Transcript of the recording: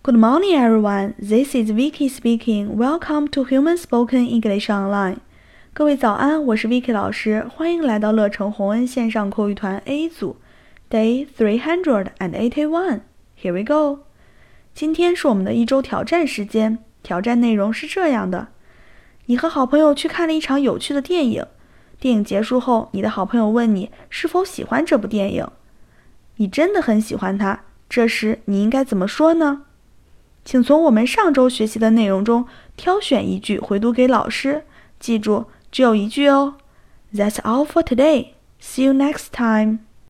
Good morning, everyone. This is Vicky speaking. Welcome to Human Spoken English Online. 各位早安，我是 Vicky 老师，欢迎来到乐成红恩线上口语团 A 组，Day three hundred and eighty-one. Here we go. 今天是我们的一周挑战时间，挑战内容是这样的：你和好朋友去看了一场有趣的电影，电影结束后，你的好朋友问你是否喜欢这部电影，你真的很喜欢它，这时你应该怎么说呢？请从我们上周学习的内容中挑选一句回读给老师。记住，只有一句哦。That's all for today. See you next time.